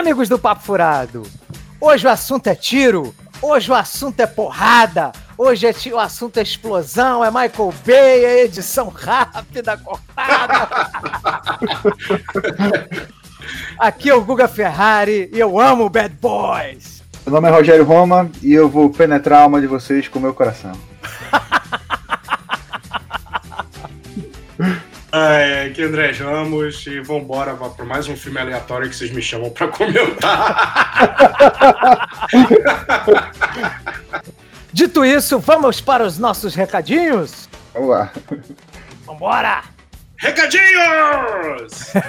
amigos do Papo Furado? Hoje o assunto é tiro, hoje o assunto é porrada, hoje é o assunto é explosão, é Michael Bay, é edição rápida, cortada. Aqui é o Guga Ferrari e eu amo Bad Boys. Meu nome é Rogério Roma e eu vou penetrar a alma de vocês com o meu coração. É, aqui é André Ramos e vambora para mais um filme aleatório que vocês me chamam para comentar. Dito isso, vamos para os nossos recadinhos? Vamos lá. Vambora! Recadinhos!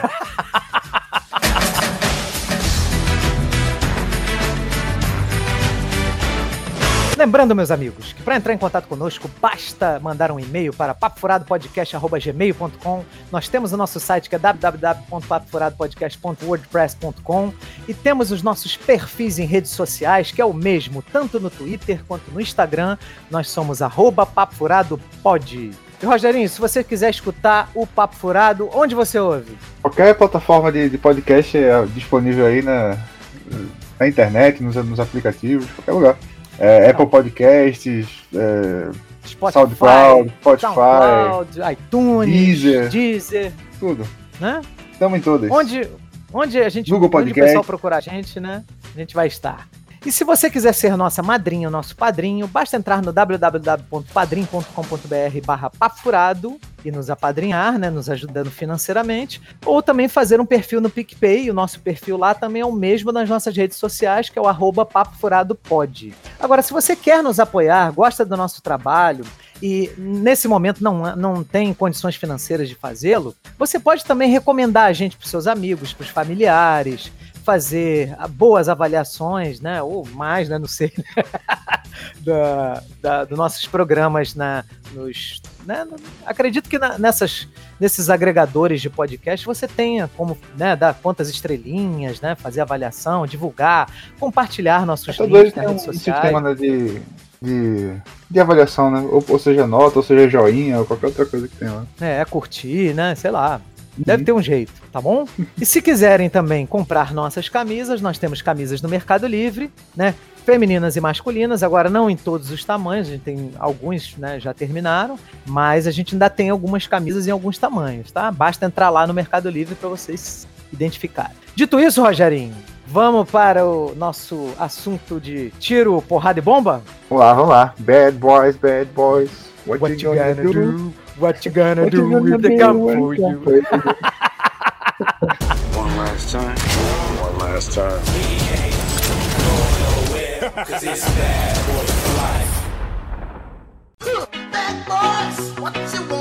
Lembrando, meus amigos, que para entrar em contato conosco, basta mandar um e-mail para papofuradopodcast.gmail.com. Nós temos o nosso site que é www.papofuradopodcast.wordpress.com e temos os nossos perfis em redes sociais, que é o mesmo, tanto no Twitter quanto no Instagram. Nós somos arroba papofuradopod. E Rogerinho, se você quiser escutar o Papo Furado, onde você ouve? Qualquer plataforma de, de podcast é disponível aí na, na internet, nos, nos aplicativos, qualquer lugar. É, Apple Podcasts, é, Spotify, SoundCloud, Spotify, SoundCloud, iTunes, Deezer. Deezer, tudo. né? Estamos em todas. Onde, onde a gente Google onde o Podcast. pessoal procurar a gente, né? A gente vai estar. E se você quiser ser nossa madrinha, nosso padrinho, basta entrar no www.padrim.com.br barra papfurado e nos apadrinhar, né, nos ajudando financeiramente, ou também fazer um perfil no PicPay, o nosso perfil lá também é o mesmo nas nossas redes sociais, que é o arroba papofuradopod. Agora, se você quer nos apoiar, gosta do nosso trabalho, e nesse momento não, não tem condições financeiras de fazê-lo, você pode também recomendar a gente para seus amigos, para os familiares, fazer boas avaliações, né? Ou mais, né? Não sei, da, da, dos nossos programas na, nos. Né? Acredito que na- nessas, nesses agregadores de podcast você tenha como né, dar quantas estrelinhas, né? Fazer avaliação, divulgar, compartilhar nossos dois links nas redes um sociais. sistema né, de, de, de avaliação, né? Ou, ou seja, nota, ou seja, joinha, ou qualquer outra coisa que tem lá. É, curtir, né? Sei lá. Deve ter um jeito, tá bom? E se quiserem também comprar nossas camisas, nós temos camisas no Mercado Livre, né? Femininas e masculinas, agora não em todos os tamanhos, a gente tem alguns, né, já terminaram, mas a gente ainda tem algumas camisas em alguns tamanhos, tá? Basta entrar lá no Mercado Livre para vocês identificarem. Dito isso, Rogerinho, vamos para o nosso assunto de tiro, porrada e bomba? Vamos lá, vamos lá. Bad boys, bad boys. What, What you gonna, do? What you gonna What do you gonna if they do come for you? come for you? One last time. One last time. Bad boys, what you want,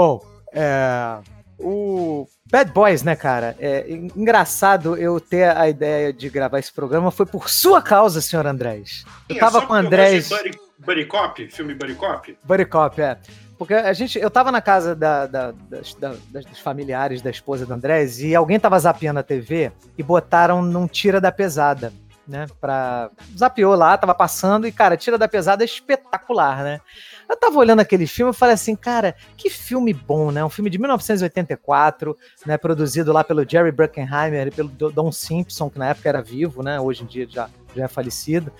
Bom, é, o Bad Boys, né, cara? É en- engraçado eu ter a ideia de gravar esse programa foi por sua causa, senhor Andrés. Eu tava É com o Andrés. Buddy, Buddy Cop, filme Buddy Cop. Buddy Cop, é. Porque a gente, eu tava na casa da- da- das, da- dos familiares da esposa do Andrés e alguém tava zapeando a TV e botaram num Tira da Pesada, né? Pra... Zapeou lá, tava passando e, cara, Tira da Pesada é espetacular, né? Eu tava olhando aquele filme e falei assim, cara, que filme bom, né? Um filme de 1984, né? Produzido lá pelo Jerry Bruckheimer e pelo Do- Don Simpson, que na época era vivo, né? Hoje em dia já, já é falecido.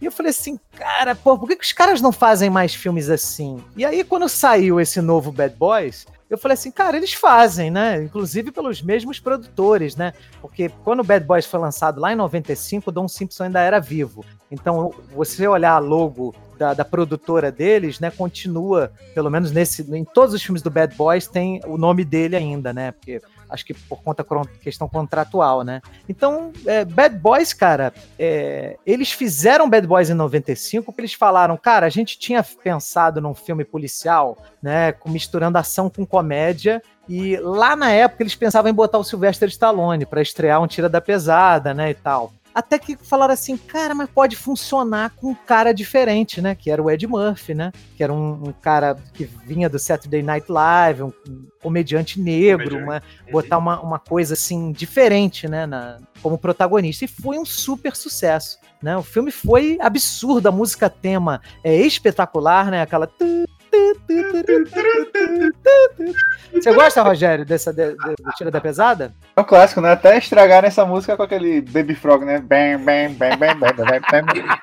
E eu falei assim, cara, pô, por que, que os caras não fazem mais filmes assim? E aí, quando saiu esse novo Bad Boys, eu falei assim, cara, eles fazem, né? Inclusive pelos mesmos produtores, né? Porque quando o Bad Boys foi lançado lá em 95, o Don Simpson ainda era vivo. Então, você olhar a logo da, da produtora deles, né? Continua, pelo menos nesse, em todos os filmes do Bad Boys, tem o nome dele ainda, né? Porque acho que por conta questão contratual, né? Então, é, Bad Boys, cara, é, eles fizeram Bad Boys em 95 porque eles falaram, cara, a gente tinha pensado num filme policial, né, misturando ação com comédia, e lá na época eles pensavam em botar o Sylvester Stallone para estrear um Tira da Pesada, né, e tal. Até que falaram assim, cara, mas pode funcionar com um cara diferente, né? Que era o Ed Murphy, né? Que era um, um cara que vinha do Saturday Night Live, um, um comediante negro, Comediante. uma, botar uma, uma coisa assim diferente, né? Na, como protagonista. E foi um super sucesso. Né? O filme foi absurdo, a música tema é espetacular, né? Aquela. tu, Você gosta, Rogério, dessa de, de, do Tira da Pesada? É um clássico, né? Até estragar essa música com aquele Baby Frog, né? Bam, bam, bam, bam, bam, bam, bam, bam.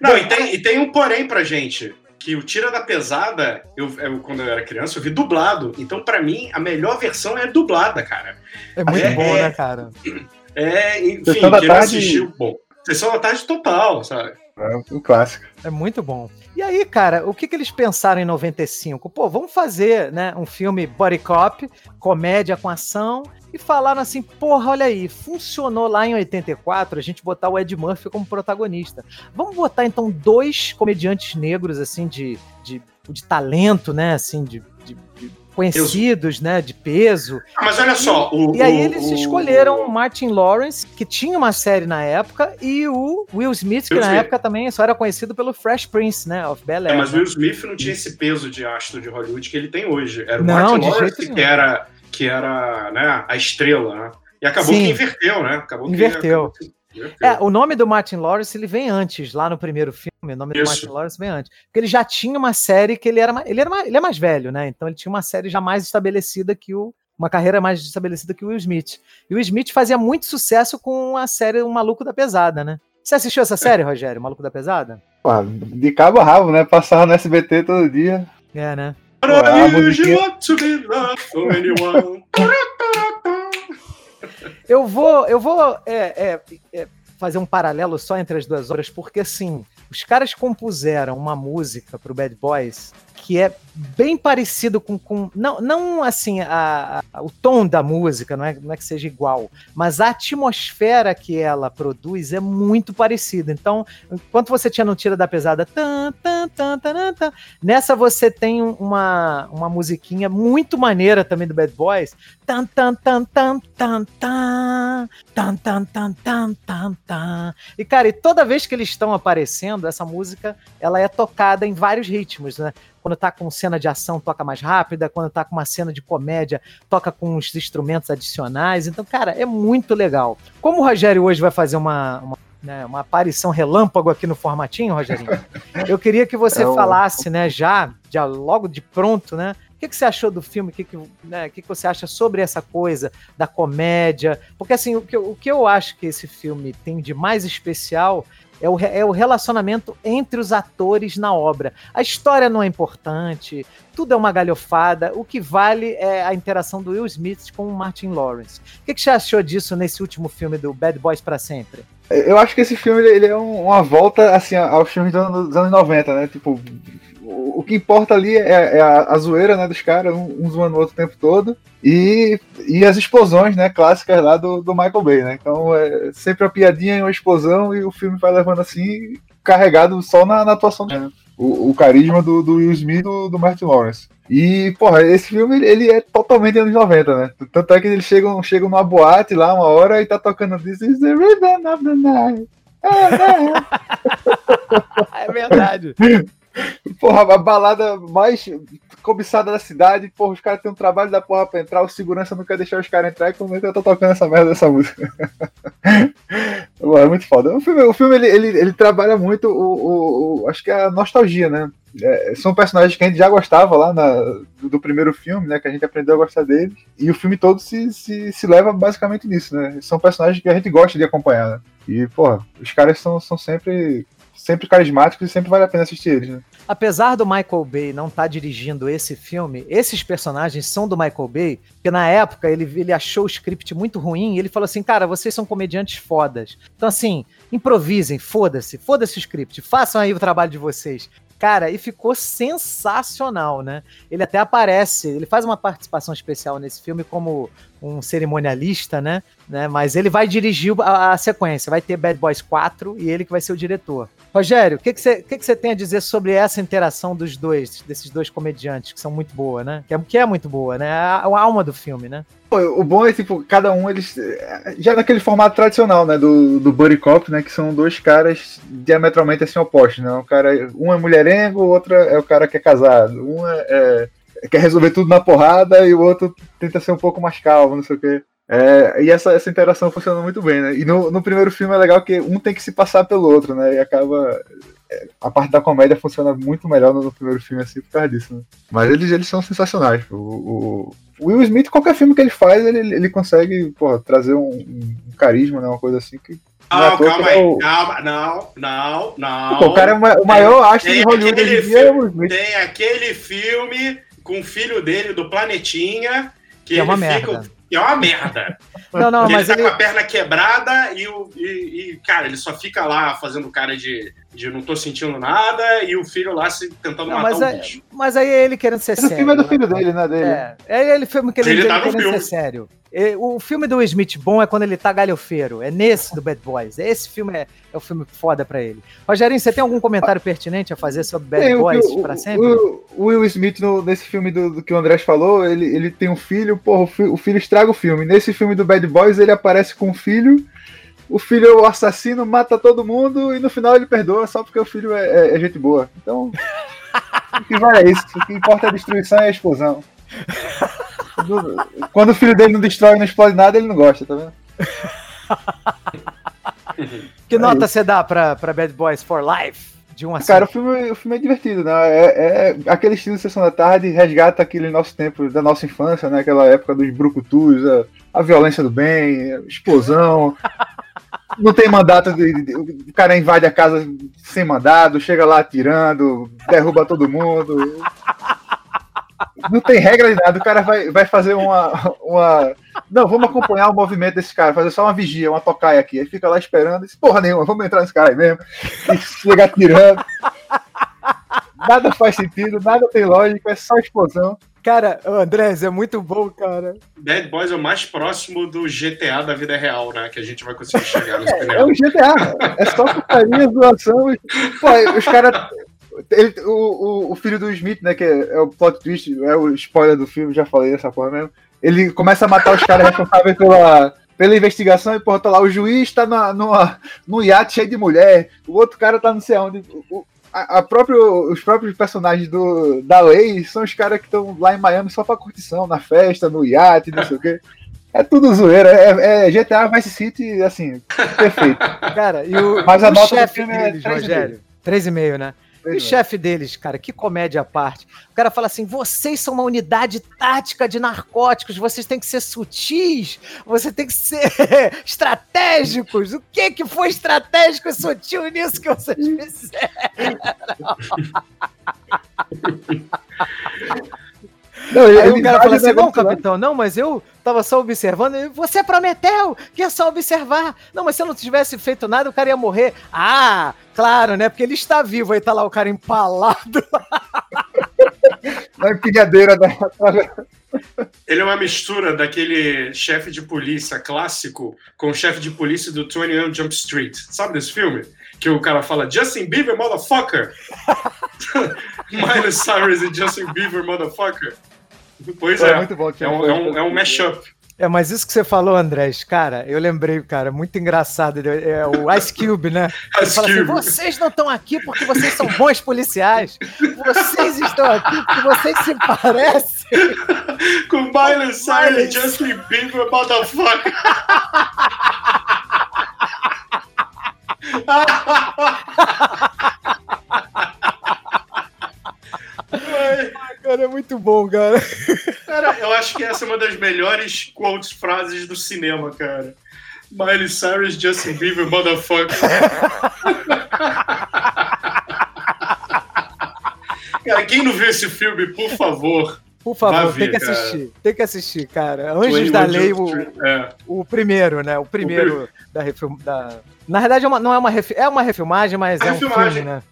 Não, e tem, e tem um porém pra gente. Que o Tira da Pesada, eu, eu, quando eu era criança, eu vi dublado. Então, pra mim, a melhor versão é dublada, cara. É muito É, bom, é. né, cara? É, enfim, quem tarde- assistiu, bom. Sessão da tarde total, sabe? É um clássico. É muito bom. E aí, cara, o que, que eles pensaram em 95? Pô, vamos fazer né, um filme body cop, comédia com ação, e falaram assim, porra, olha aí, funcionou lá em 84 a gente botar o Ed Murphy como protagonista. Vamos botar então dois comediantes negros, assim, de, de, de talento, né, assim, de, de- de conhecidos, né, de peso. Ah, mas olha só, o. E aí o- eles o- escolheram o Martin Lawrence, que tinha uma série na época, e o Will Smith, que Will na Smith. época também só era conhecido pelo Fresh Prince, né, of Bel É, Air. mas o né? Will Smith não tinha esse peso de astro de Hollywood que ele tem hoje. Era o Não, Martin de Lawrence que nenhum. era, que era né, a estrela, né? E acabou Sim. que inverteu, né? Acabou Inverteu. acabou que inverteu. É, o nome do Martin Lawrence ele vem antes, lá no primeiro filme, o nome do Isso. Martin Lawrence vem antes. Porque ele já tinha uma série que ele era, ele era ele é mais velho, né? Então ele tinha uma série já mais estabelecida que o uma carreira mais estabelecida que o Will Smith. E o Will Smith fazia muito sucesso com a série O Maluco da Pesada, né? Você assistiu essa série, Rogério, O Maluco da Pesada? Pô, de cabo a rabo, né? Passava no SBT todo dia. É, né? But Ué, a musiquinha- Eu vou, eu vou é, é, é, fazer um paralelo só entre as duas obras, porque assim, os caras compuseram uma música pro Bad Boys que é bem parecido com. com não, não assim, a, a- o tom da música, não é, não é que seja igual, mas a atmosfera que ela produz é muito parecida. Então, enquanto você tinha no Tira da Pesada, tan, tan, tan, tan, tan, nessa você tem uma, uma musiquinha muito maneira também do Bad Boys. Tan, tan, tan, tan, tan, tan, tan, tan, tan, tan, tan. E, cara, e toda vez que eles estão aparecendo, essa música ela é tocada em vários ritmos, né? Quando tá com cena de ação, toca mais rápida. Quando tá com uma cena de comédia, toca com os instrumentos adicionais. Então, cara, é muito legal. Como o Rogério hoje vai fazer uma, uma, né, uma aparição relâmpago aqui no formatinho, Rogerinho, eu queria que você É falasse, né, já, já logo de pronto, né? O que, que você achou do filme? O que, que, né, que, que você acha sobre essa coisa da comédia? Porque, assim, o que, o que eu acho que esse filme tem de mais especial é o, é o relacionamento entre os atores na obra. A história não é importante, tudo é uma galhofada. O que vale é a interação do Will Smith com o Martin Lawrence. O que, que você achou disso nesse último filme do Bad Boys para sempre? Eu acho que esse filme ele é um- uma volta assim aos filmes dos anos 90, né? Tipo, o, que importa ali é, é a, a zoeira né, dos caras, um, zoando o outro o tempo todo, e, e as explosões né, clássicas lá do, do Michael Bay, né? Então é sempre uma piadinha e uma explosão, e o filme vai levando assim, carregado só na, na atuação dele. O, o carisma do, do Will Smith e do, do Martin Lawrence. E, porra, esse filme ele é totalmente anos 90, né? Tanto é que eles chegam, chegam numa boate lá uma hora e tá tocando This is the rhythm of the night. É verdade. Porra, a balada mais cobiçada da cidade, porra, os caras têm um trabalho da porra pra entrar, o segurança não quer deixar os caras entrar e como é que eu tô tocando essa merda dessa música? É muito foda. O filme, o filme ele, ele, ele trabalha muito o, o, o- acho que é a nostalgia, né? É, são personagens que a gente já gostava lá na, do, do primeiro filme, né? Que a gente aprendeu a gostar deles. E o filme todo se, se, se leva basicamente nisso, né? São personagens que a gente gosta de acompanhar, né? E, porra, os caras são, são sempre, sempre carismáticos e sempre vale a pena assistir eles, né? Apesar do Michael Bay não estar dirigindo esse filme, esses personagens são do Michael Bay, porque na época ele, ele achou o script muito ruim e ele falou assim: cara, vocês são comediantes fodas. Então, assim, improvisem, foda-se, foda-se o script, façam aí o trabalho de vocês. Cara, e ficou sensacional, né? Ele até aparece, ele faz uma participação especial nesse filme como um cerimonialista, né? né? Mas ele vai dirigir a, a sequência, vai ter Bad Boys 4 e ele que vai ser o diretor. Rogério, o que, que, você, que, que você tem a dizer sobre essa interação dos dois, desses dois comediantes, que são muito boa, né? Que é, que é muito boa, né? A, a alma do filme, né? O bom é, tipo, cada um, eles. Já naquele formato tradicional, né? Do, do Buddy Cop, né? Que são dois caras diametralmente assim opostos, né? Um, cara, um é mulherengo, o outro é o cara que é casado. Um é, é- quer resolver tudo na porrada e o outro tenta ser um pouco mais calmo, não sei o quê. É, e essa, essa interação funciona muito bem, né? E no, no primeiro filme é legal que um tem que se passar pelo outro, né? E acaba. é, A parte da comédia funciona muito melhor no, no primeiro filme, assim, por causa disso, né? Mas eles, eles são sensacionais. O, o- Will Smith, qualquer filme que ele faz, ele, ele consegue porra, trazer um, um carisma, né? Uma coisa assim que. não é calma é aí. o- Calma, não, não, não. Pô, o cara é o ma- o maior astro de Hollywood hoje em dia é o Will Smith. Tem aquele filme com o filho dele do Planetinha, que, Que é uma ele merda. fica. Que é uma merda. Não, não, mas ele tá ele. com a perna quebrada e, o, e, e, cara, ele só fica lá fazendo cara de, de não tô sentindo nada e o filho lá se, tentando Não, matar mas, o é, bicho. mas aí é ele querendo ser o sério. filme é do né, filho dele, né? Dele. É, é ele filme que ele, Ele ele tá no querendo filme. ser sério. O filme do Will Smith bom é quando ele tá galhofeiro. É nesse do Bad Boys. Esse filme é, é o filme foda pra ele. Rogerinho, você tem algum comentário pertinente a fazer sobre Bad Tem, Boys o- pra sempre? o- o Will Smith, no- nesse filme do, do que o Andrés falou, ele, ele tem um filho, porra, o, fi- o filho estraga o filme. Nesse filme do Bad Boys, ele aparece com o filho, o filho é o assassino, mata todo mundo e no final ele perdoa só porque o filho é, é- é gente boa. Então, o que vale é isso. O que importa é a destruição e a explosão. Do- Quando o filho dele não destrói e não explode nada, ele não gosta, tá vendo? Que nota você dá pra, pra Bad Boys for Life? De 1 a 5? Cara, o filme, o filme é divertido, né? É, é aquele estilo de Sessão da Tarde, resgata aquele nosso tempo, da nossa infância, né? Aquela época dos brucutus, a, a violência do bem, a explosão. Não tem mandato, de, de- o cara invade a casa sem mandado, chega lá atirando, derruba todo mundo. Não tem regra de nada, o cara vai, vai fazer uma, uma. Não, vamos acompanhar o movimento desse cara, fazer só uma vigia, uma tocaia aqui. Aí fica lá esperando, e diz, porra nenhuma, vamos entrar nesse cara aí mesmo. E chega atirando. Nada faz sentido, nada tem lógica, é só explosão. Cara, o Andrés, é muito bom, cara. Bad Boys é o mais próximo do GTA da vida real, né? Que a gente vai conseguir chegar no É cinema. um GTA, é só putaria, zoação. e- Pô, os caras. Ele- O, o, o filho do Smith, né? Que é, é o plot twist, é o spoiler do filme, já falei essa porra mesmo. Ele começa a matar os caras responsáveis pela, pela investigação e, porra, tá lá, o juiz tá na, numa, num iate cheio de mulher, o outro cara tá não sei onde. O- a, a próprio, os próprios personagens do, da lei são os caras que estão lá em Miami só pra curtição, na festa, no iate, não sei o quê. É tudo zoeira, é, é GTA Vice City, assim, perfeito. Cara, e o, Mas a o nota do chefe filme é deles, 3,5. Rogério? 3,5, né? E o é. chefe deles, cara, que comédia à parte. O cara fala assim: vocês são uma unidade tática de narcóticos, vocês têm que ser sutis, você tem que ser estratégicos. O que que foi estratégico e sutil nisso que vocês fizeram? Não, ele, Aí ele o cara fala assim: não, capitão, não, mas eu tava só observando. E Você prometeu que é só observar. Não, mas se eu não tivesse feito nada, o cara ia morrer. Ah, claro, né? Porque ele está vivo. Aí tá lá o cara empalado. Na empilhadeira da. Ele é uma mistura daquele chefe de polícia clássico com o chefe de polícia do 21 Jump Street. Sabe desse filme? Que o cara fala Justin Bieber, motherfucker! Miley Cyrus e Justin Bieber, motherfucker. Pois É, é, muito bom. é um, é um, é um mashup. É, mas isso que você falou, Andrés, cara, eu lembrei, cara, muito engraçado. É o Ice Cube, né? Ele Ice fala assim: Cube. vocês não estão aqui porque vocês são bons policiais. Vocês estão aqui porque vocês se parecem. Com Miley Cyrus e Justin Bieber, motherfucker! Ai, Cara, é muito bom, cara. Cara, eu acho que essa é uma das melhores quotes, frases do cinema, cara. Miley Cyrus, Justin Bieber, motherfucker. cara, quem não viu esse filme, por favor. Por favor, ver, tem que cara. assistir. Tem que assistir, cara. Anjos 21 da Lei, o, É. o primeiro, né? O primeiro da refilm... da Na verdade, é uma, não é uma, é uma refilmagem, mas É é, um refilmagem. filme, né?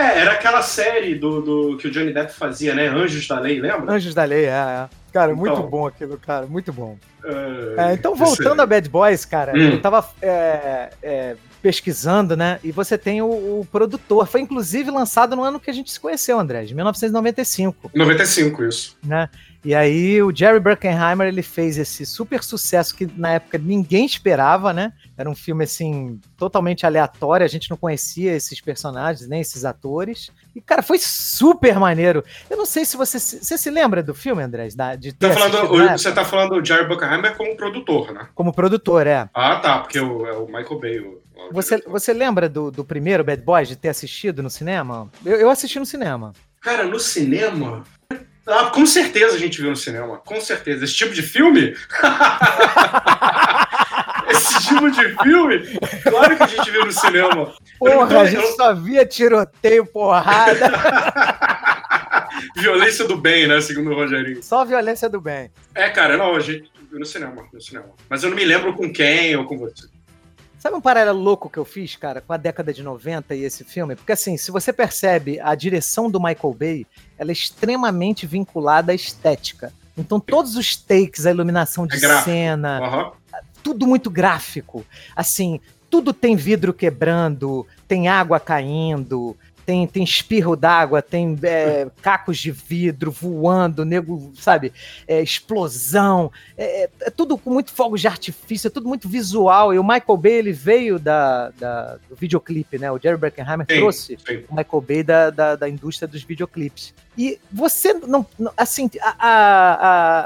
É, era aquela série do, do que o Johnny Depp fazia, né? Anjos da Lei, lembra? Anjos da Lei, é. é. Cara, muito Então. bom aquilo, cara. Muito bom. É, É, então, voltando a Bad Boys, cara, Hum. eu tava é, é, pesquisando, né? E você tem o, o produtor. Foi inclusive lançado no ano que a gente se conheceu, André, de 1995, 95, isso. né? E aí o Jerry Bruckheimer ele fez esse super sucesso que na época ninguém esperava, né? Era um filme assim totalmente aleatório, a gente não conhecia esses personagens nem esses atores. E cara, foi super maneiro. Eu não sei se você você se lembra do filme, André, da- de ter Tá falando, o- você tá falando do Jerry Bruckheimer como produtor, né? como produtor, é. Ah, tá, porque o, é o Michael Bay. O, Você, você lembra do, do primeiro Bad Boys, de ter assistido no cinema? Eu, eu assisti no cinema. Cara, no cinema. Ah, com certeza a gente viu no cinema. Com certeza. Esse tipo de filme? Esse tipo de filme? Claro que a gente viu no cinema. Eu Porra, tô- a gente eu- só via tiroteio, porrada, Violência do bem, né? Segundo o Rogerinho. só violência do bem. É, cara, não, a gente viu no cinema, no cinema. Mas eu não me lembro com quem ou com você. Sabe um paralelo louco que eu fiz, cara, com a década de 90 e esse filme? Porque assim, se você percebe, a direção do Michael Bay, ela é extremamente vinculada à estética. Então todos os takes, a iluminação de É cena, Aham. tudo muito gráfico. Assim, tudo tem vidro quebrando, tem água caindo, tem, tem espirro d'água, tem é, cacos de vidro voando, nego, sabe? É, explosão. É, é- é tudo com muito fogos de artifício, é tudo muito visual. E o Michael Bay, ele veio da, da- do videoclipe, né? O Jerry Bruckheimer trouxe sim. o Michael Bay da, da, da indústria dos videoclipes. E você não. Assim, a, a,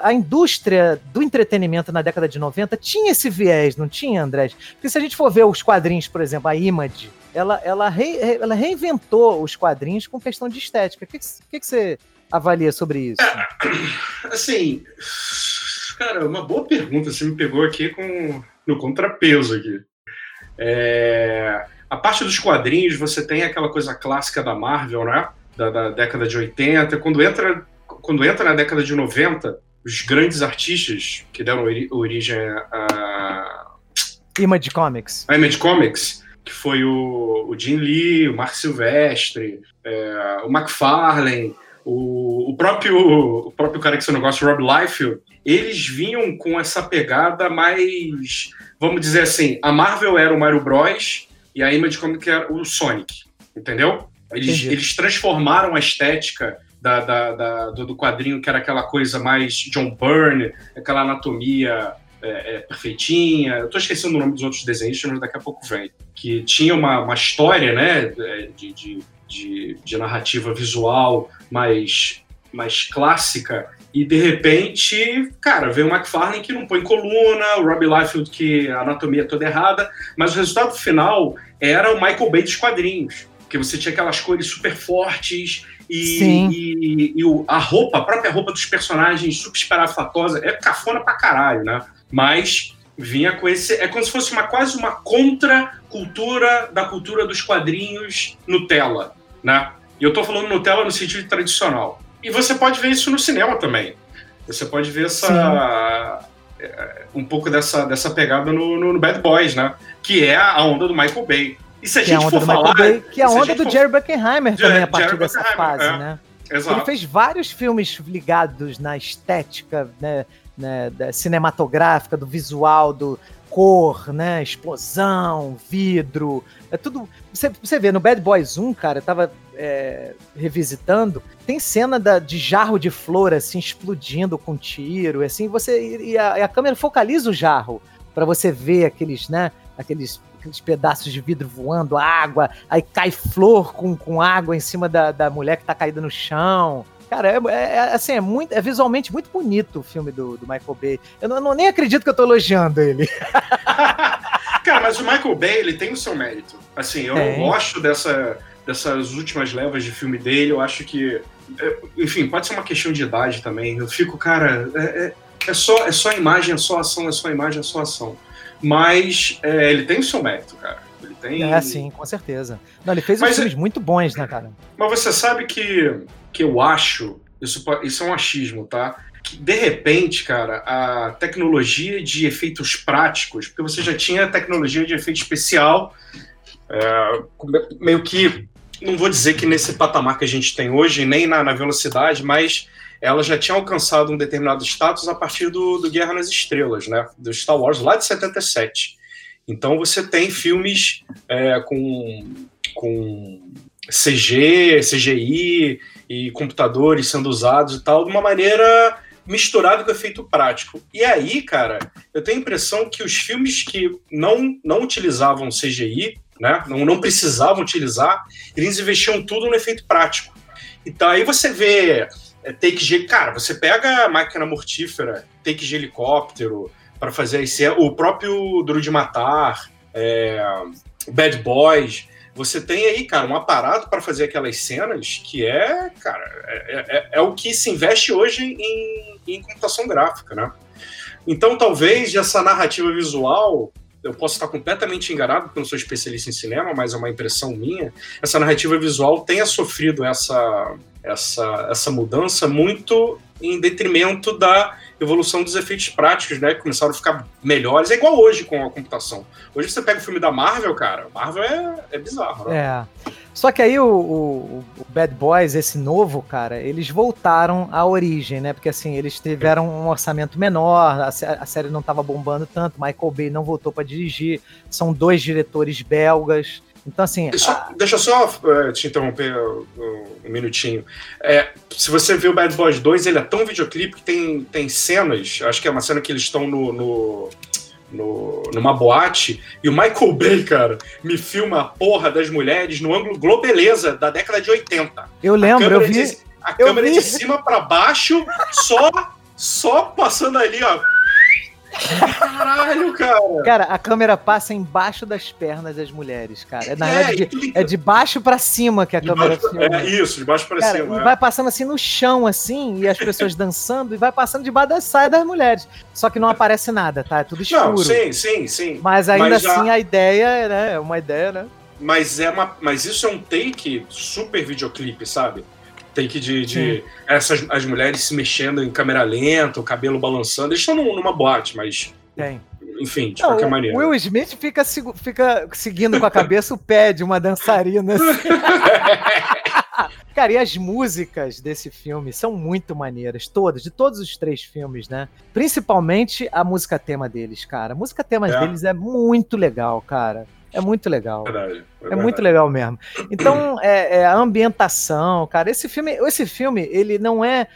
a, a indústria do entretenimento na década de 90 tinha esse viés, não tinha, André? Porque se a gente for ver os quadrinhos, por exemplo, a Image, ela, ela, re- ela reinventou os quadrinhos com questão de estética. O que, que, que você avalia sobre isso? Assim, cara, uma boa pergunta. Você me pegou aqui com no contrapeso aqui. É, a parte dos quadrinhos, você tem aquela coisa clássica da Marvel, né? Da, da década de 80. Quando entra, quando entra na década de 90, os grandes artistas que deram ori- origem a, Image Comics. a Image Comics, que foi o, o Jim Lee, o Mark Silvestre, é, o McFarlane, o, o, próprio, o próprio cara que você não gosta, o Rob Liefeld, eles vinham com essa pegada mais, vamos dizer assim, a Marvel era o Mario Bros e a Image Comics era o Sonic, entendeu? Eles, Entendi. eles transformaram a estética da, da- da- do, do quadrinho, que era aquela coisa mais John Byrne, aquela anatomia é, é, perfeitinha. Eu tô esquecendo o nome dos outros desenhistas, mas daqui a pouco vem. Que tinha uma, uma história, né, é, de, de, de, de narrativa visual mais, mais clássica. E de repente, cara, veio o McFarlane que não põe coluna, o Robbie Liefeld que a anatomia é toda errada, mas o resultado final era o Michael Bay dos quadrinhos. Porque você tinha aquelas cores super fortes e, e, e o- a roupa, a própria roupa dos personagens super esparafatosa, é cafona pra caralho, né? Mas vinha com esse. É como se fosse uma, quase uma contra-cultura da cultura dos quadrinhos Nutella, né? E eu tô falando Nutella no sentido tradicional. E você pode ver isso no cinema também. Você pode ver essa. é, Um pouco dessa, dessa pegada no, no- no Bad Boys, né? Que é a onda do Michael Bay. E se a Que é a gente onda for falar. Bay, que é a onda gente do for- Jerry Bruckheimer também, a partir Jerry dessa fase, é. né? Exato. Ele fez vários filmes ligados na estética né, né, da cinematográfica, do visual, do cor, né, explosão, vidro, é tudo. Você, você vê no Bad Boys 1, cara, eu tava é, revisitando, tem cena da- de jarro de flor assim explodindo com tiro, e assim você e a, e a câmera focaliza o jarro pra você ver aqueles, né, aqueles aqueles pedaços de vidro voando, água, aí cai flor com, com água em cima da, da mulher que tá caída no chão. Cara, é, é- é, assim, é, muito, é visualmente muito bonito o filme do, do Michael Bay. Eu não, não- nem acredito que eu tô elogiando ele. Cara, mas o Michael Bay, ele tem o seu mérito. Assim, eu não gosto dessa, dessas últimas levas de filme dele. Eu acho que. é, Enfim, pode ser uma questão de idade também. Eu fico, cara, é, é, é só, é só imagem, é só ação, é só imagem, é só ação. Mas é, ele tem o seu mérito, cara. Ele tem. É, sim, com certeza. Não, ele fez uns Mas filmes muito bons, né, cara? Mas você sabe que, que eu acho, isso, isso é um achismo, tá? Que de repente, cara, a tecnologia de efeitos práticos, porque você já tinha tecnologia de efeito especial, é, meio que, não vou dizer que nesse patamar que a gente tem hoje, nem na, na velocidade, mas ela já tinha alcançado um determinado status a partir do, do Guerra nas Estrelas, né? Do Star Wars, lá de 77. Então você tem filmes é, com, com CG, CGI e computadores sendo usados e tal, de uma maneira misturado com efeito prático. E aí, cara, eu tenho a impressão que os filmes que não, não utilizavam CGI, né, não, não precisavam utilizar, eles investiam tudo no efeito prático. Então aí você vê é, take de. Cara, você pega a máquina mortífera, take de helicóptero para fazer esse. O próprio Duro de Matar, é, Bad Boys. Você tem aí, cara, um aparato para fazer aquelas cenas que é, cara, é, é, é, o que se investe hoje em, em computação gráfica, né? Então, talvez essa narrativa visual eu posso estar completamente enganado, porque eu não sou especialista em cinema, mas é uma impressão minha, essa narrativa visual tenha sofrido essa, essa, essa mudança muito em detrimento da evolução dos efeitos práticos, né? Que começaram a ficar melhores. É igual hoje com a computação. Hoje você pega o filme da Marvel, cara, Marvel é, é bizarro, né? É. Só que aí o, o, o, Bad Boys, esse novo, cara, eles voltaram à origem, né? Porque assim, eles tiveram um orçamento menor, a, a série não estava bombando tanto, Michael Bay não voltou para dirigir, são dois diretores belgas. Então, assim. Deixa, a... deixa eu só uh, te interromper um minutinho. É, se você o Bad Boys 2, ele é tão videoclipe que tem, tem cenas. Acho que é uma cena que eles estão no, no, no, numa boate. E o Michael Bay, cara, me filma a porra das mulheres no ângulo Globeleza da década de 80. Eu lembro, eu vi. De, a eu câmera vi. de cima para baixo, só, só passando ali, ó Caralho, cara! Cara, a câmera passa embaixo das pernas das mulheres, cara. É, na é, verdade, de, é de baixo pra cima que a de câmera baixo, filma. É isso, de baixo pra cara, cima. E é. vai passando assim no chão, assim, e as pessoas dançando, e vai passando debaixo da saia das mulheres. Só que não aparece nada, tá? É tudo escuro. Não, sim, sim, sim. Mas ainda Mas já... assim a ideia, né? É uma ideia, né? Mas, é uma, mas isso é um take super videoclipe, sabe? Take de, de essas as mulheres se mexendo em câmera lenta, o cabelo balançando. Eles estão numa boate, mas. Tem. Enfim, de Não, qualquer maneira. Will Smith fica, fica seguindo com a cabeça o pé de uma dançarina. Assim. Cara, e as músicas desse filme são muito maneiras, todas, de todos os três filmes, né? Principalmente a música tema deles, cara. A música tema é. deles é muito legal, cara. É muito legal. Verdade, é, é muito legal mesmo. Então, é, é, a ambientação, cara. Esse filme, esse filme, ele não é,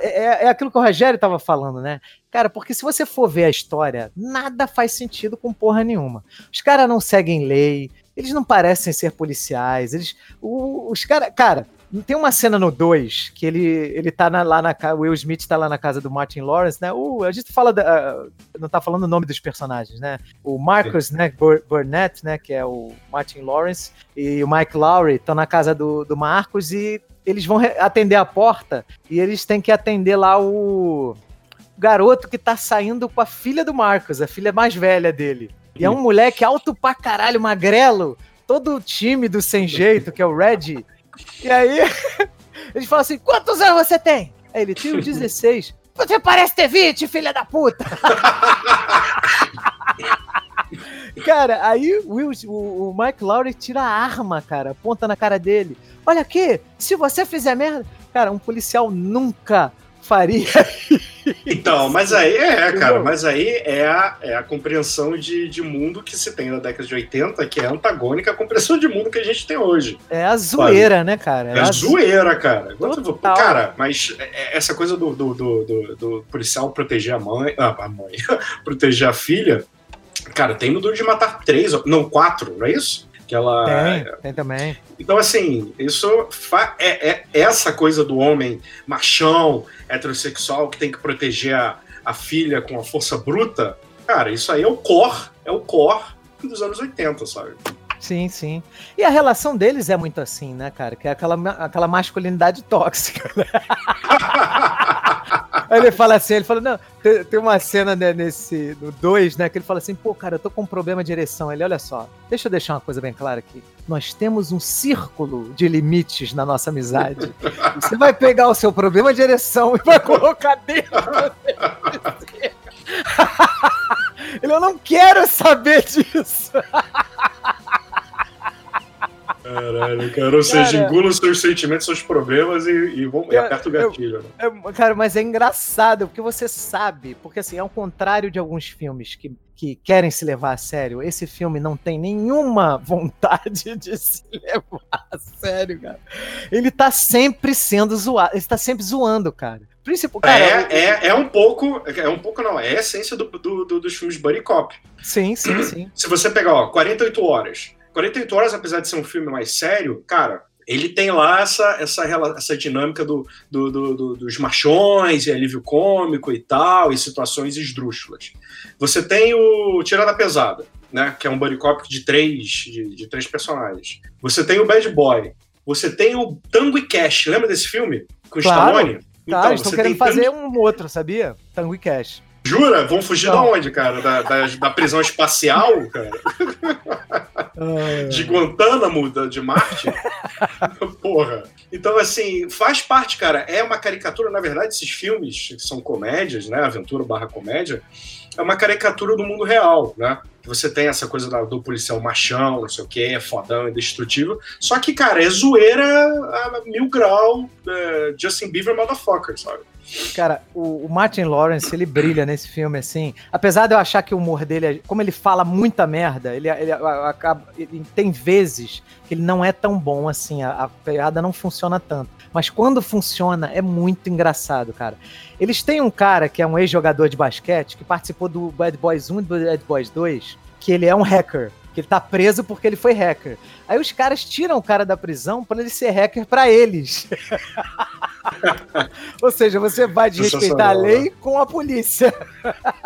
é. É aquilo que o Rogério tava falando, né? Cara, porque se você for ver a história, nada faz sentido com porra nenhuma. Os caras não seguem lei, eles não parecem ser policiais, eles. os caras. Cara, tem uma cena no 2 que ele, ele tá na, lá na casa. O Will Smith tá lá na casa do Martin Lawrence, né? O, a gente fala. Da, uh, não tá falando o nome dos personagens, né? O Marcus, né? Burnett, né? Que é o Martin Lawrence, e o Mike Lowry estão na casa do, do Marcos e eles vão atender a porta e eles têm que atender lá o garoto que tá saindo com a filha do Marcos, a filha mais velha dele. E é um moleque alto pra caralho, magrelo, todo tímido, sem jeito, que é o Red. E aí, ele fala assim: quantos anos você tem? Aí ele, tenho 16. Você parece ter 20, filha da puta! cara, aí o, o, Mike Lowry tira a arma, cara, aponta na cara dele. Olha aqui, se você fizer merda. Cara, um policial nunca faria. Então, mas aí é, cara, mas aí é a, é a compreensão de, de mundo que se tem na década de 80, que é antagônica à compreensão de mundo que a gente tem hoje. É a zoeira, sabe? né, cara? É, é a zoeira, cara. Total. Cara, mas é, é essa coisa do, do, do, do, do policial proteger a mãe, ah, a mãe, proteger a filha, cara, tem no Duro de Matar três, não, quatro, não é isso? Que ela. Tem, tem também. Então, assim, isso é, é essa coisa do homem machão, heterossexual, que tem que proteger a, a filha com a força bruta. Cara, isso aí é o core, é o core dos anos 80, sabe? Sim, sim. E a relação deles é muito assim, né, cara? Que é aquela, aquela masculinidade tóxica, né? Aí ele fala assim, ele fala, não, tem, tem uma cena né, nesse, no 2, né, que ele fala assim, pô, cara, eu tô com um problema de ereção. Ele, olha só, deixa eu deixar uma coisa bem clara aqui. Nós temos um círculo de limites na nossa amizade. Você vai pegar o seu problema de ereção e vai colocar dentro Ele, eu não quero saber disso. Caralho, cara. Ou seja, Cara- engula os seus sentimentos, seus problemas e, e, vão, e Eu- aperta o eu- gatilho. né? É, cara, mas é engraçado, porque você sabe, porque assim, ao contrário de alguns filmes que, que querem se levar a sério, esse filme não tem nenhuma vontade de se levar a sério, cara. Ele tá sempre sendo zoado, ele tá sempre zoando, cara. Principal, cara, é, é, é um pouco. É um pouco, não. É a essência do, do- do- dos filmes Buddy Cop. Sim, sim, sim. Se você pegar, ó, 48 horas. 48 horas, apesar de ser um filme mais sério, cara, ele tem lá essa, essa, essa dinâmica do, do- do- do- dos machões e alívio cômico e tal, e situações esdrúxulas. Você tem o Tirada Pesada, né? Que é um buddy cop de três, de, de três personagens. Você tem o Bad Boy. Você tem o Tango e Cash. Lembra desse filme? Com o Claro. Stallone? Tá, eles estão querendo tem fazer Tango- um outro, sabia? Tango e Cash. Jura? Vão fugir Não. da onde, cara? Da, da, da prisão espacial, cara? de Guantánamo, de Marte. Porra. Então, assim, faz parte, cara. É uma caricatura, na verdade, esses filmes que são comédias, né? Aventura barra comédia, é uma caricatura do mundo real, né? Que Você tem essa coisa do policial machão, não sei o quê, fodão, indestrutível. Só que, cara, é zoeira a mil grau, é, Justin Bieber motherfucker, sabe? Cara, o, o Martin Lawrence, ele brilha nesse filme, assim. Apesar de eu achar que o humor dele, é- como ele fala muita merda, ele, ele acaba. ele- tem vezes que ele não é tão bom assim, a, a piada não funciona tanto. Mas quando funciona, é muito engraçado, cara. Eles têm um cara que é um ex-jogador de basquete que participou do Bad Boys 1 e do Bad Boys 2, que ele é um hacker. Que ele tá preso porque ele foi hacker. Aí os caras tiram o cara da prisão pra ele ser hacker pra eles. Ou seja, você vai de respeitar a lei com a polícia.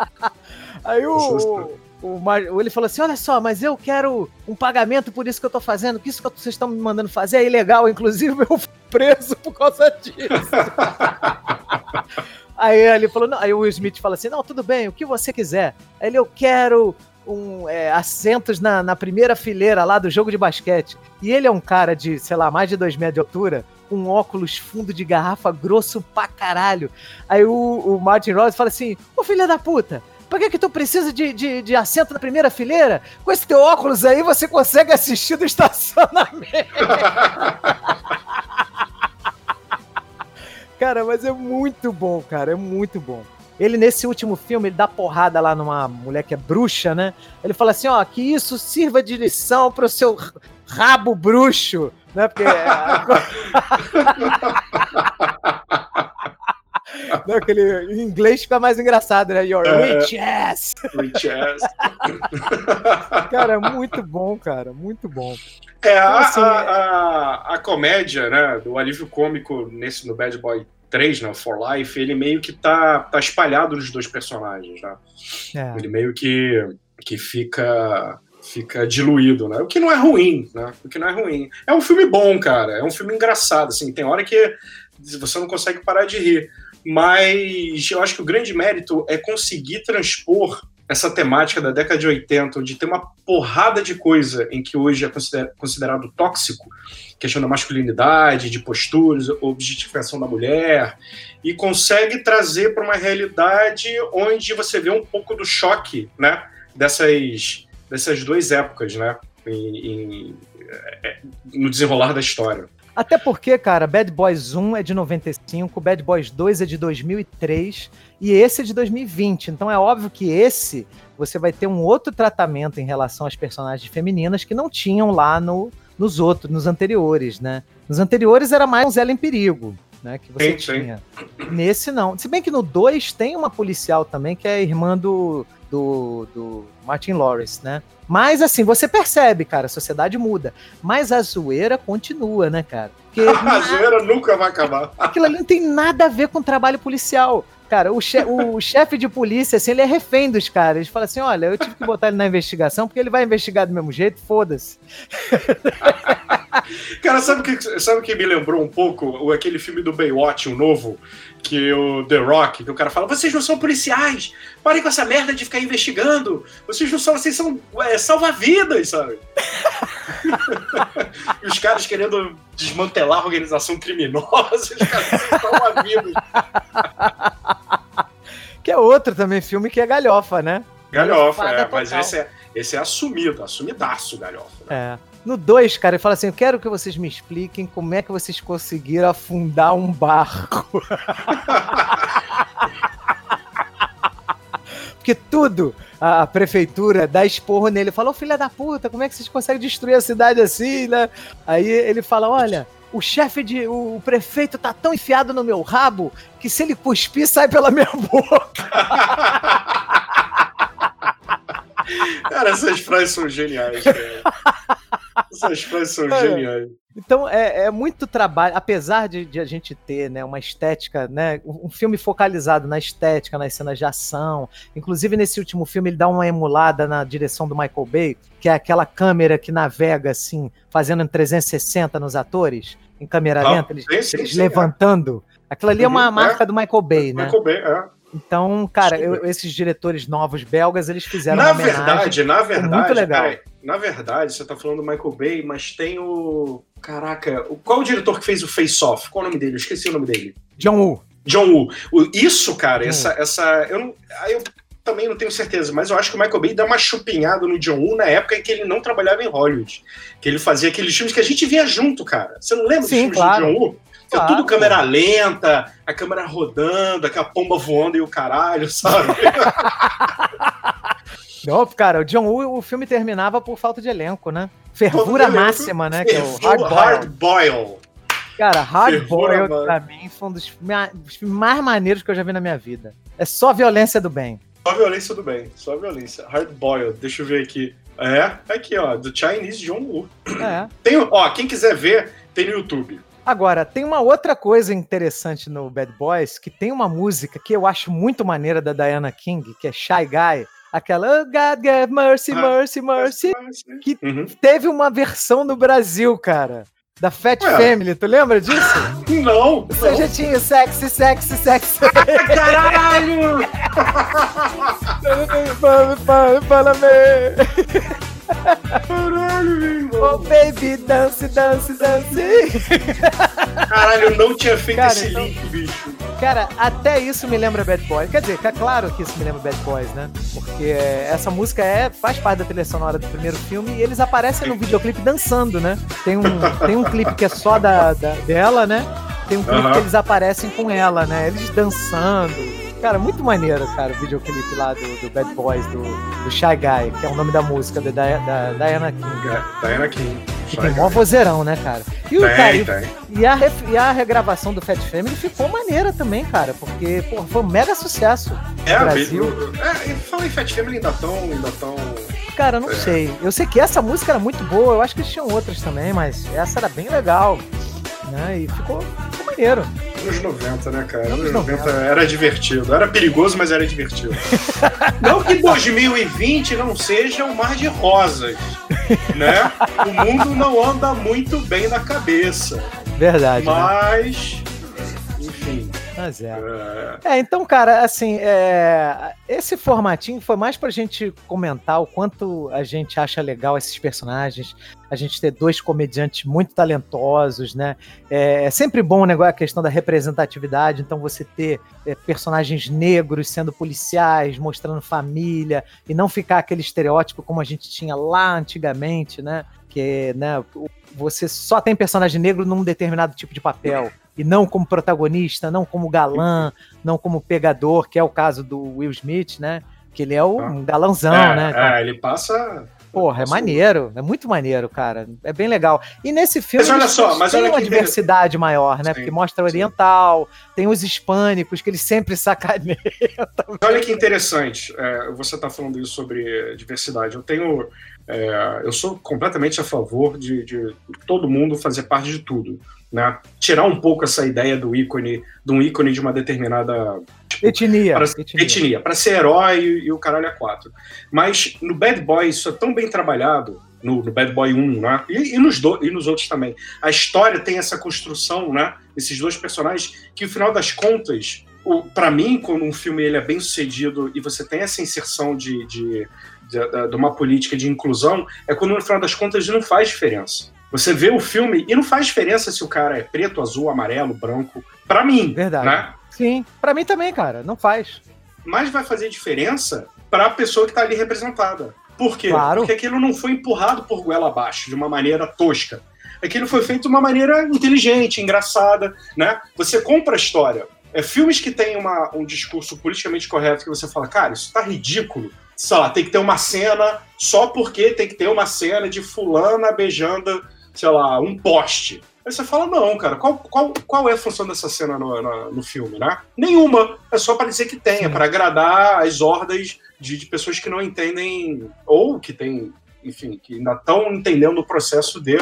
Aí o. o, Mar- ele falou assim: olha só, mas eu quero um pagamento por isso que eu tô fazendo, que isso que vocês estão me mandando fazer é ilegal, inclusive eu fui preso por causa disso. Aí ele falou, não, aí o Will Smith fala assim: não, tudo bem, o que você quiser. Aí ele, eu quero um, é, assentos na, na primeira fileira lá do jogo de basquete. E ele é um cara de, sei lá, mais de dois metros de altura, com óculos fundo de garrafa grosso pra caralho. Aí o, o Martin Ross fala assim: Ô filha da puta, pra que, que tu precisa de, de, de assento na primeira fileira? Com esse teu óculos aí você consegue assistir do estacionamento. cara, mas é muito bom, cara, é muito bom. Ele, nesse último filme, ele dá porrada lá numa mulher que é bruxa, né? Ele fala assim, ó, que isso sirva de lição pro seu rabo bruxo, né? Porque... Não, aquele, em inglês fica mais engraçado, né? Your É. witch ass. Rich ass. Cara, muito bom, cara, muito bom. É, a, Então, assim, a, a, a comédia, né, do alívio cômico nesse, no Bad Boy 3, né, For Life, ele meio que tá, tá espalhado nos dois personagens, né? É. Ele meio que, que fica fica diluído, né? O que não é ruim, né? O que não é ruim. É um filme bom, cara. É um filme engraçado, assim. Tem hora que você não consegue parar de rir. Mas eu acho que o grande mérito é conseguir transpor essa temática da década de 80, onde tem uma porrada de coisa em que hoje é consider- considerado tóxico, questão da masculinidade, de posturas, objetificação da mulher, e consegue trazer para uma realidade onde você vê um pouco do choque, né, dessas, dessas duas épocas, né, em- em- é, no desenrolar da história. Até porque, cara, Bad Boys 1 é de 95, Bad Boys 2 é de 2003 e esse é de 2020. Então é óbvio que esse você vai ter um outro tratamento em relação às personagens femininas que não tinham lá no, nos outros, nos anteriores, né? Nos anteriores era mais um Zela em Perigo, né? Que você Sim, sim. tinha. Nesse não. Se bem que no 2 tem uma policial também que é irmã do, do, do Martin Lawrence, né? Mas assim, você percebe, cara, a sociedade muda. Mas a zoeira continua, né, cara? Porque A zoeira nunca vai acabar. aquilo ali não tem nada a ver com trabalho policial. Cara, o, che o chefe de polícia, assim, ele é refém dos caras. Ele fala assim: olha, eu tive que botar ele na investigação porque ele vai investigar do mesmo jeito, foda-se. Cara, sabe o que, sabe que me lembrou um pouco? O, aquele filme do Baywatch, o novo, que o The Rock, que o cara fala: vocês não são policiais, parem com essa merda de ficar investigando, vocês não são, vocês são é, salva-vidas, sabe? e os caras querendo desmantelar a organização criminosa, os caras são salva-vidas. Que é outro também filme que é galhofa, né? Galhofa, é, mas esse é, esse é assumido, assumidaço, galhofa. né? É. No 2, cara, ele fala assim: Eu quero que vocês me expliquem como é que vocês conseguiram afundar um barco. Porque tudo a, prefeitura dá esporro nele. Falou, filha da puta, como é que vocês conseguem destruir a cidade assim, né? Aí ele fala: olha. O chefe de. O, o prefeito tá tão enfiado no meu rabo que se ele cuspir, sai pela minha boca. Cara, essas frases são geniais, cara. Essas frases são Cara, geniais. Então é, é muito trabalho, apesar de, de a gente ter né, uma estética, né, um filme focalizado na estética, nas cenas de ação. Inclusive, nesse último filme, ele dá uma emulada na direção do Michael Bay, que é aquela câmera que navega assim, fazendo em 360 nos atores, em câmera Ah, lenta, eles, sim, sim, eles sim, levantando. Aquilo ali é uma Uhum, marca do Michael Bay, né? Michael Bay, é. Então, cara, eu- esses diretores novos belgas, eles fizeram Na uma verdade, na verdade, muito legal. Na verdade, você tá falando do Michael Bay, mas tem o. Caraca, o- qual o diretor que fez o Face Off? Qual o nome dele? Eu esqueci o nome dele. John Woo. John Woo. Isso, cara, essa. essa eu, não, aí eu também não tenho certeza, mas eu acho que o Michael Bay dá uma chupinhada no John Woo na época em que ele não trabalhava em Hollywood. Que ele fazia aqueles filmes que a gente via junto, cara. Você não lembra dos Sim, filmes claro. do John Woo? É Claro, tudo câmera lenta, a câmera rodando, aquela pomba voando e o caralho, sabe? Não, cara, o John Woo, o filme terminava por falta de elenco, né? Fervura Elenco. máxima, né? Que é o Hard Boiled. Hard Boil. Cara, Hard mano. pra mim foi um dos, filmes mais maneiros que eu já vi na minha vida. É só violência do bem. Só violência do bem, só violência. Hard Boiled, deixa eu ver aqui. É, aqui, ó, do Chinese John Woo. É. Tem, ó, quem quiser ver, tem no YouTube. Agora, tem uma outra coisa interessante no Bad Boys, que tem uma música que eu acho muito maneira da Diana King, que é Shy Guy. Aquela oh, God give mercy, Ah, mercy, mercy. Que- Uhum. Teve uma versão no Brasil, cara. Da Fat Ué. Family, tu lembra disso? Não, Seu jeitinho sexy, sexy, sexy. Caralho! Fala, fala, fala. Caralho, meu Oh, baby, dance, dance, dance. Caralho, eu não tinha feito Cara, esse então- link, bicho. Cara, até isso me lembra Bad Boys. Quer dizer, é claro que isso me lembra Bad Boys, né? Porque essa música é, faz parte da trilha sonora do primeiro filme e eles aparecem no videoclipe dançando, né? Tem um, tem um clipe que é só da, da- dela, né? Tem um clipe Aham. que eles aparecem com ela, né? Eles dançando. Cara, muito maneiro, cara, o videoclipe lá do, do Bad Boys, do, do Shy Guy, que é o nome da música da, da, da Diana King. É, Diana King. Que tem mó vozeirão, né, cara? E, o, cara, Tem, e- tem. e a, e a regravação do Fat Family ficou maneira também, cara, porque pô, foi um mega sucesso. É, Brasil. Brasil. É, fala em Fat Family ainda tão, ainda tão. Cara, eu não É. sei. Eu sei que essa música era muito boa, eu acho que tinham outras também, mas essa era bem legal. Né? E ficou, ficou maneiro. Anos 90, né, cara? Anos Anos 90 90. era divertido. Era perigoso, mas era divertido. não que 2020 não seja um mar de rosas, né? O mundo não anda muito bem na cabeça. Verdade. Né? Mas, enfim. Mas é. é, É, então, cara, assim, é, esse formatinho foi mais pra gente comentar o quanto a gente acha legal esses personagens, a gente ter dois comediantes muito talentosos, né? É, é sempre bom o negócio, a questão da representatividade, então você ter é, personagens negros sendo policiais, mostrando família, e não ficar aquele estereótipo como a gente tinha lá antigamente, né? Que, né, você só tem personagem negro num determinado tipo de papel e não como protagonista, não como galã, não como pegador, que é o caso do Will Smith, né? Que ele é um galãozão, é, né? é, ele passa. Porra, é maneiro, é muito maneiro, cara. É bem legal. E nesse filme Mas olha só, mas tem olha uma diversidade maior, né? Sim, Porque mostra o sim. oriental, tem os hispânicos, que eles sempre sacaneiam. Olha que interessante, é, você está falando isso sobre diversidade. Eu tenho, é, eu sou completamente a favor de, de todo mundo fazer parte de tudo, né? Tirar um pouco essa ideia do ícone, de um ícone de uma determinada Etnia. Para- etnia. etnia, para ser herói e, e o caralho a quatro. Mas no Bad Boy isso é tão bem trabalhado, no, no Bad Boy 1, né? E, e nos do- e nos outros também. A história tem essa construção, né? Esses dois personagens, que no final das contas, para mim, quando um filme ele é bem sucedido e você tem essa inserção de, de, de uma política de inclusão, é quando no final das contas não faz diferença. Você vê o filme e não faz diferença se o cara é preto, azul, amarelo, branco. Para mim, Verdade. né? Sim, pra mim também, cara, não faz. mas vai fazer diferença para a pessoa que está ali representada. Por quê? Claro. Porque aquilo não foi empurrado por goela abaixo, de uma maneira tosca. Aquilo foi feito de uma maneira inteligente, engraçada, né? Você compra a história. É, filmes que têm uma- um discurso politicamente correto que você fala, cara, isso tá ridículo. Sei lá, tem que ter uma cena só porque tem que ter uma cena de fulana beijando, sei lá, um poste. Aí você fala, não, cara, qual, qual, qual é a função dessa cena no, no, no filme, né? Nenhuma. É só para dizer que tem, é para agradar as hordas de, de pessoas que não entendem, ou que tem, enfim, que ainda estão entendendo o processo de.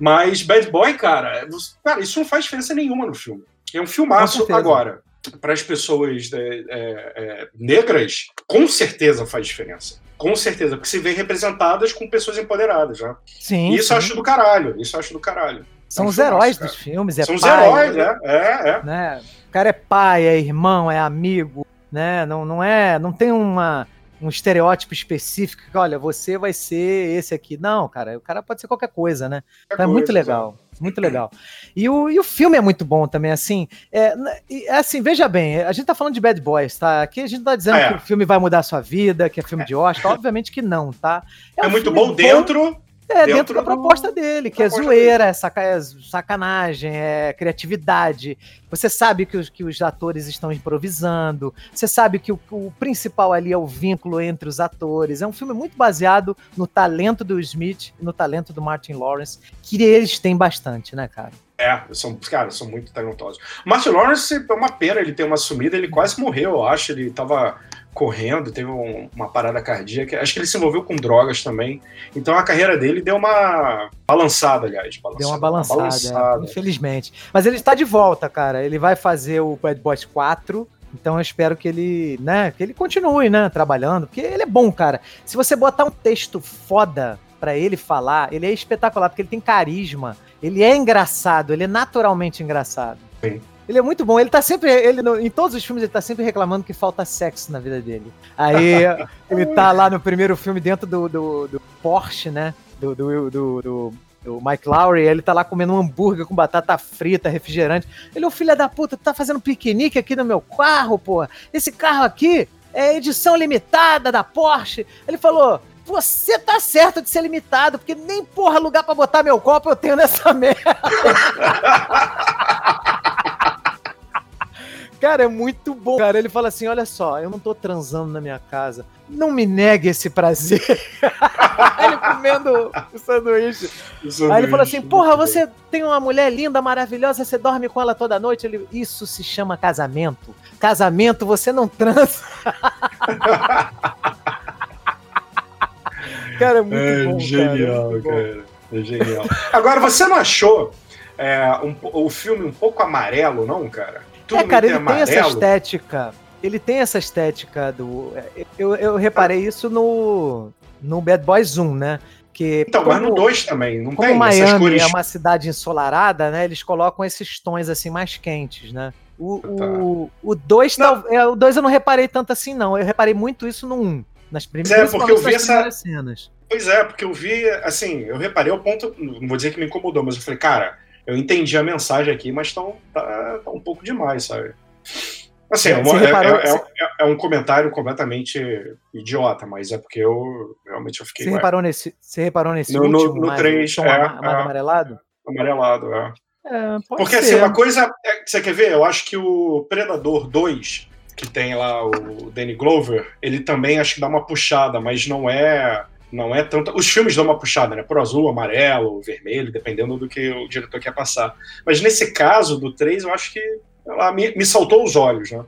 Mas Bad Boy, cara, cara, isso não faz diferença nenhuma no filme. É um filmaço agora. Para as pessoas é, é, é, negras, com certeza faz diferença. Com certeza, porque se vê representadas com pessoas empoderadas, né? Sim. E isso sim. eu acho do caralho. Isso eu acho do caralho. São É os heróis cara. dos filmes. É São os pai, heróis, né? É, é. né? O cara é pai, é irmão, é amigo, né? Não, não é, não tem uma um estereótipo específico que, olha, você vai ser esse aqui. Não, cara, o cara pode ser qualquer coisa, né? Então é muito legal, muito legal. E o, e o filme é muito bom também, assim. É, e, assim, veja bem, a gente tá falando de Bad Boys, tá? Aqui a gente não tá dizendo Ah, é. que o filme vai mudar a sua vida, que é filme de Oscar, obviamente que não, tá? É, um muito filme bom dentro. É, dentro, dentro da do- proposta dele, que é proposta zoeira, é, saca- é sacanagem, é criatividade. Você sabe que os, que os atores estão improvisando, você sabe que o, o principal ali é o vínculo entre os atores. É um filme muito baseado no talento do Smith e no talento do Martin Lawrence, que eles têm bastante, né, cara? É, são, cara, são muito talentosos. Martin Lawrence é uma pena ele ter uma sumida, ele quase morreu, eu acho. Ele tava correndo, teve um- uma parada cardíaca. Acho que ele se envolveu com drogas também. Então a carreira dele deu uma balançada, aliás. Balançada, Deu uma balançada, balançada. é, infelizmente. Mas ele está de volta, cara. Ele vai fazer o Bad Boys 4. Então eu espero que ele, né, que ele continue, né, trabalhando, porque ele é bom, cara. Se você botar um texto foda pra ele falar, ele é espetacular, porque ele tem carisma, ele é engraçado, ele é naturalmente engraçado. Sim. Ele é muito bom, ele tá sempre, ele em todos os filmes ele tá sempre reclamando que falta sexo na vida dele. Aí ele tá lá no primeiro filme dentro do, do, do Porsche, né, do, do, do, do o Mike Lowry, ele tá lá comendo um hambúrguer com batata frita, refrigerante. Ele, ô filho da puta, tu tá fazendo piquenique aqui no meu carro, pô. Esse carro aqui é edição limitada da Porsche. Ele falou, você tá certo de ser limitado, porque nem porra lugar pra botar meu copo eu tenho nessa merda. Cara, é muito bom. Cara, ele fala assim: olha só, eu não tô transando na minha casa. Não me negue esse prazer. ele comendo o sanduíche. Aí ele falou assim: porra, você tem uma mulher linda, maravilhosa, você dorme com ela toda noite. Ele, isso se chama casamento. Casamento, você não transa. cara, é muito É bom. genial, muito bom. cara. É genial. Agora, você não achou é, um o filme um pouco amarelo, não, cara? Tudo É, cara, ele tem essa estética. Ele tem essa estética do. Eu, eu reparei isso no, no Bad Boys 1, né? Que Então, mas como- no 2 também, não Como tem essas Miami cores. é uma cidade ensolarada, né? Eles colocam esses tons assim mais quentes, né? O, Tá. o, o 2 Não. é, o dois eu não reparei tanto assim, não. Eu reparei muito isso no 1. Um, nas primeiras, É, porque eu vi essa- cenas. Pois é, porque eu vi, assim, eu reparei ao ponto, não vou dizer que me incomodou, mas eu falei, cara, eu entendi a mensagem aqui, mas tão, tá, tá um pouco demais, sabe? Assim, é, uma- é- reparou- é- é- é um comentário completamente idiota, mas é porque eu realmente eu fiquei Você ué, reparou nesse, você reparou nesse No- no- último, no três, tom é, ama- mais é. amarelado? amarelado. É. É, Porque ser. assim, uma coisa. é, você quer ver? Eu acho que o Predador 2, que tem lá o Danny Glover, ele também acho que dá uma puxada, mas não é. Não é tanto. Os filmes dão uma puxada, né? Pro azul, amarelo, vermelho, dependendo do que o diretor quer passar. Mas nesse caso do 3, eu acho que lá, me, me saltou os olhos, né?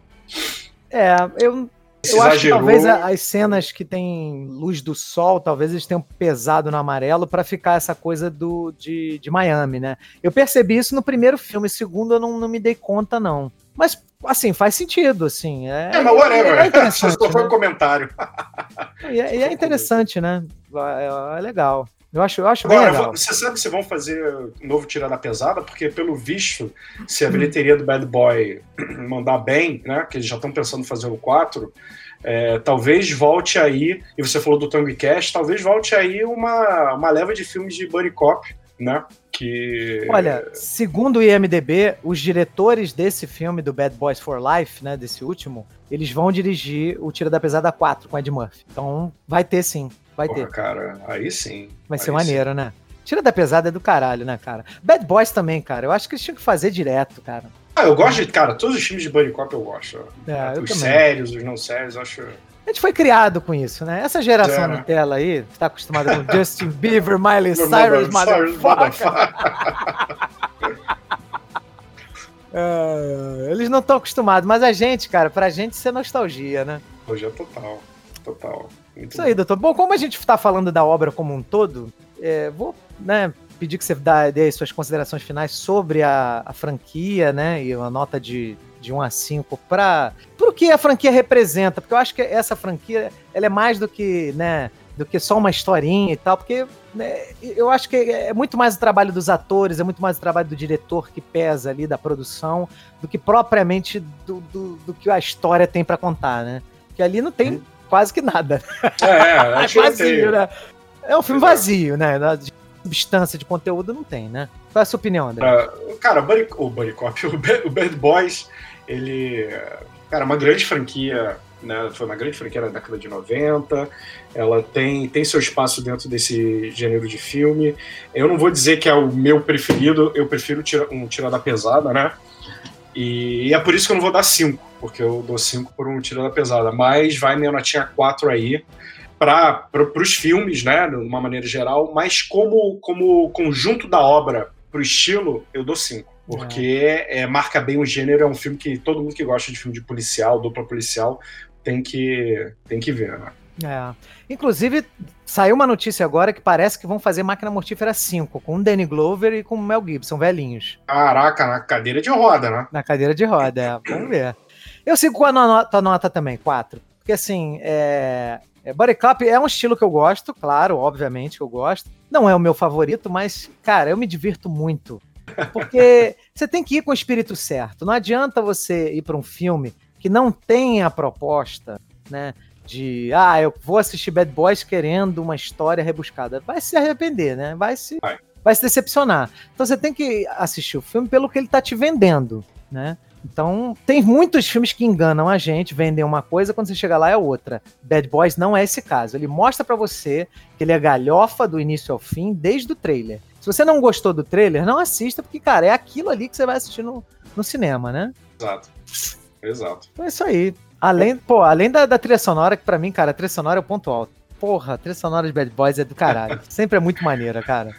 É, eu, eu acho que talvez as cenas que tem luz do sol, talvez eles tenham pesado no amarelo pra ficar essa coisa do, de, de Miami, né? Eu percebi isso no primeiro filme, segundo eu não, não me dei conta, não. Mas, assim, faz sentido, assim. É, É, mas whatever. É interessante, Só foi um né? comentário. E é, e é interessante, né? É, é legal. Eu acho, eu acho Agora, legal. você sabe se vão fazer um novo Tirada Pesada? Porque, pelo visto, se a bilheteria do Bad Boy mandar bem, né? Que eles já estão pensando em fazer o 4, é, talvez volte aí, e você falou do Tango Cash, talvez volte aí uma, uma leva de filmes de Buddy Cop né? Que. Olha, segundo o IMDB, os diretores desse filme, do Bad Boys for Life, né, desse último, eles vão dirigir o Tira da Pesada 4 com Ed Murphy. Então, vai ter sim, vai Porra, ter. cara, aí sim. Vai aí ser maneiro, né? Tira da Pesada é do caralho, né, cara? Bad Boys também, cara. Eu acho que eles tinham que fazer direto, cara. Ah, eu gosto de. Cara, todos os filmes de Buddy Cop eu gosto. É, os sérios, os não sérios, eu acho. A gente foi criado com isso, né? Essa geração É? Nutella aí, que tá acostumada com Justin Bieber, Miley Cyrus, motherfucker. É, eles não estão acostumados, mas a gente, cara, pra gente isso é nostalgia, né? Hoje é total. Total. Muito Isso aí, doutor. Bom, como a gente tá falando da obra como um todo, é, vou né, pedir que você dá, dê suas considerações finais sobre a, a franquia, né? E uma nota de, de 1 a 5 para o que a franquia representa, porque eu acho que essa franquia ela é mais do que, né? Do que só uma historinha e tal, porque né, eu acho que é muito mais o trabalho dos atores, é muito mais o trabalho do diretor que pesa ali, da produção, do que propriamente do, do, do que a história tem para contar, né? Que ali não tem quase que nada. É, é, É que vazio, né? É um filme vazio, né? Substância de conteúdo não tem, né? Qual é a sua opinião, André? Pra- cara, o Buddy, o Buddy Cop, o Bad, o Bad Boys, ele. Cara, uma grande franquia, né? Foi uma grande franquia na década de 90. Ela tem, tem seu espaço dentro desse gênero de filme. Eu não vou dizer que é o meu preferido, eu prefiro tira- um Tira da Pesada, né? E, é por isso que eu não vou dar 5, porque eu dou 5 por um Tira da Pesada. Mas vai minha notinha 4 aí para os filmes, né, de uma maneira geral, mas como, como conjunto da obra pro estilo, eu dou 5. Porque é, marca bem o gênero, é um filme que todo mundo que gosta de filme de policial, dupla policial, tem que, tem que ver, né? É. Inclusive, saiu uma notícia agora que parece que vão fazer Máquina Mortífera 5, com o Danny Glover e com o Mel Gibson, velhinhos, Caraca, na cadeira de roda, né? na cadeira de roda. É. Vamos ver. Eu sigo com a tua nota também, 4. Porque assim, é... é, é um estilo que eu gosto, claro, obviamente que eu gosto. Não é o meu favorito, mas, cara, eu me divirto muito. Porque você tem que ir com o espírito certo. Não adianta você ir para um filme que não tem a proposta, né? De, ah, eu vou assistir Bad Boys querendo uma história rebuscada. Vai se arrepender, né? Vai se, Vai. vai se decepcionar. Então você tem que assistir o filme pelo que ele tá te vendendo, né? Então, tem muitos filmes que enganam a gente, vendem uma coisa, quando você chega lá é outra. Bad Boys não é esse caso. Ele mostra pra você que ele é galhofa do início ao fim, desde o trailer. Se você não gostou do trailer, não assista, porque, cara, é aquilo ali que você vai assistir no, no cinema, né? Exato. Exato. Então é isso aí. Além, pô, além da, da trilha sonora, que pra mim, cara, a trilha sonora é o ponto alto. Porra, a trilha sonora de Bad Boys é do caralho. Sempre é muito maneira, cara.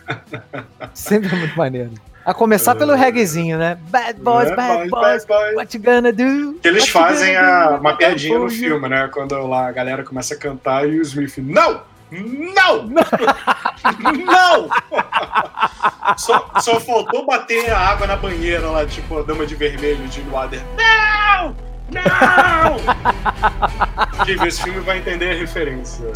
Sempre é muito maneiro. A começar pelo reggaezinho, né? Bad Boys, Né? Bad Boys, boys. what you gonna do? Que eles fazem a, uma piadinha no filme, né? Quando lá a galera começa a cantar e o Smith, não! Não! Não! só, só faltou bater a água na banheira lá, tipo a dama de vermelho de Water. Não! Não! Quem vê esse filme vai entender a referência.